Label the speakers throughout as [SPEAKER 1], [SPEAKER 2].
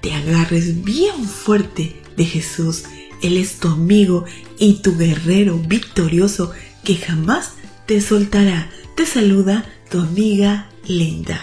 [SPEAKER 1] te agarres bien fuerte de Jesús. Él es tu amigo y tu guerrero victorioso que jamás te soltará. Te saluda tu amiga Linda.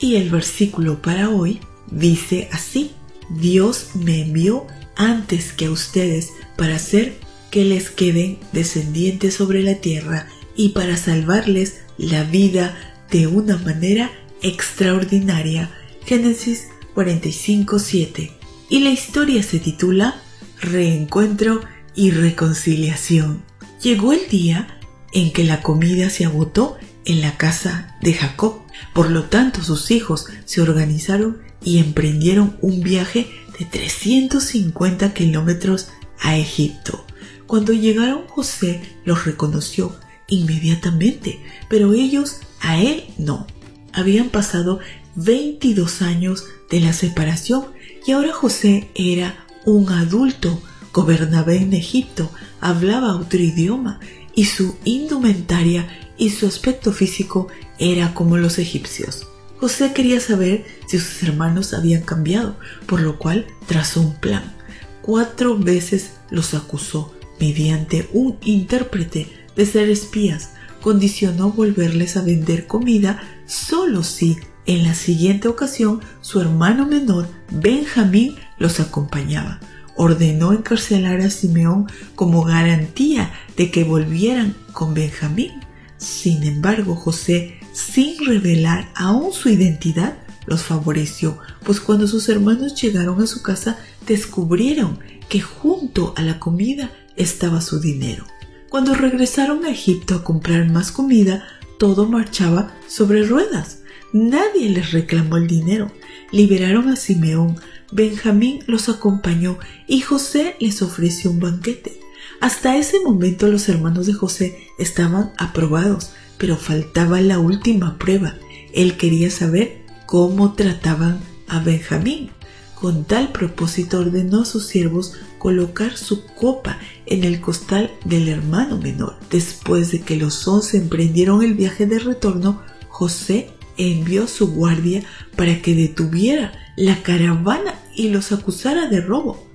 [SPEAKER 1] Y el versículo para hoy dice así, Dios me envió antes que a ustedes para hacer que les queden descendientes sobre la tierra y para salvarles la vida de una manera extraordinaria. Génesis 45.7. Y la historia se titula Reencuentro y Reconciliación. Llegó el día en que la comida se agotó en la casa de Jacob. Por lo tanto, sus hijos se organizaron y emprendieron un viaje de 350 kilómetros a Egipto. Cuando llegaron José los reconoció inmediatamente, pero ellos a él no. Habían pasado 22 años de la separación y ahora José era un adulto, gobernaba en Egipto, hablaba otro idioma y su indumentaria y su aspecto físico era como los egipcios. José quería saber si sus hermanos habían cambiado, por lo cual trazó un plan. Cuatro veces los acusó mediante un intérprete de ser espías. Condicionó volverles a vender comida solo si en la siguiente ocasión su hermano menor, Benjamín, los acompañaba. Ordenó encarcelar a Simeón como garantía de que volvieran con Benjamín. Sin embargo, José sin revelar aún su identidad, los favoreció, pues cuando sus hermanos llegaron a su casa descubrieron que junto a la comida estaba su dinero. Cuando regresaron a Egipto a comprar más comida, todo marchaba sobre ruedas. Nadie les reclamó el dinero. Liberaron a Simeón, Benjamín los acompañó y José les ofreció un banquete. Hasta ese momento los hermanos de José estaban aprobados, pero faltaba la última prueba. Él quería saber cómo trataban a Benjamín. Con tal propósito ordenó a sus siervos colocar su copa en el costal del hermano menor. Después de que los once emprendieron el viaje de retorno, José envió su guardia para que detuviera la caravana y los acusara de robo.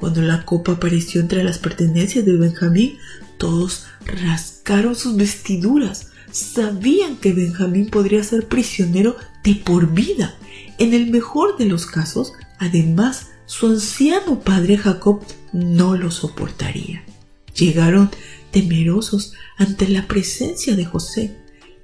[SPEAKER 1] Cuando la copa apareció entre las pertenencias de Benjamín, todos rascaron sus vestiduras sabían que Benjamín podría ser prisionero de por vida. En el mejor de los casos, además, su anciano padre Jacob no lo soportaría. Llegaron temerosos ante la presencia de José.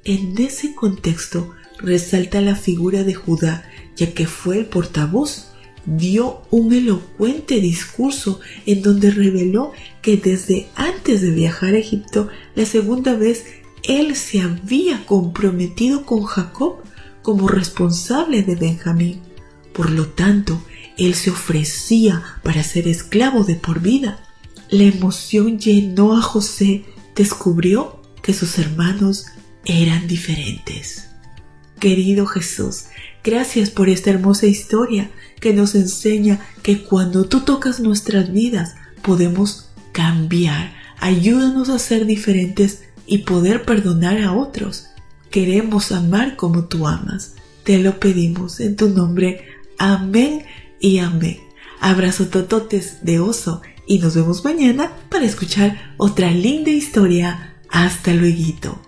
[SPEAKER 1] En ese contexto resalta la figura de Judá, ya que fue el portavoz. Dio un elocuente discurso en donde reveló que desde antes de viajar a Egipto, la segunda vez él se había comprometido con Jacob como responsable de Benjamín. Por lo tanto, él se ofrecía para ser esclavo de por vida. La emoción llenó a José. Descubrió que sus hermanos eran diferentes. Querido Jesús, gracias por esta hermosa historia que nos enseña que cuando tú tocas nuestras vidas podemos cambiar. Ayúdanos a ser diferentes y poder perdonar a otros. Queremos amar como tú amas. Te lo pedimos en tu nombre. Amén y amén. Abrazo tototes de oso y nos vemos mañana para escuchar otra linda historia. Hasta luego.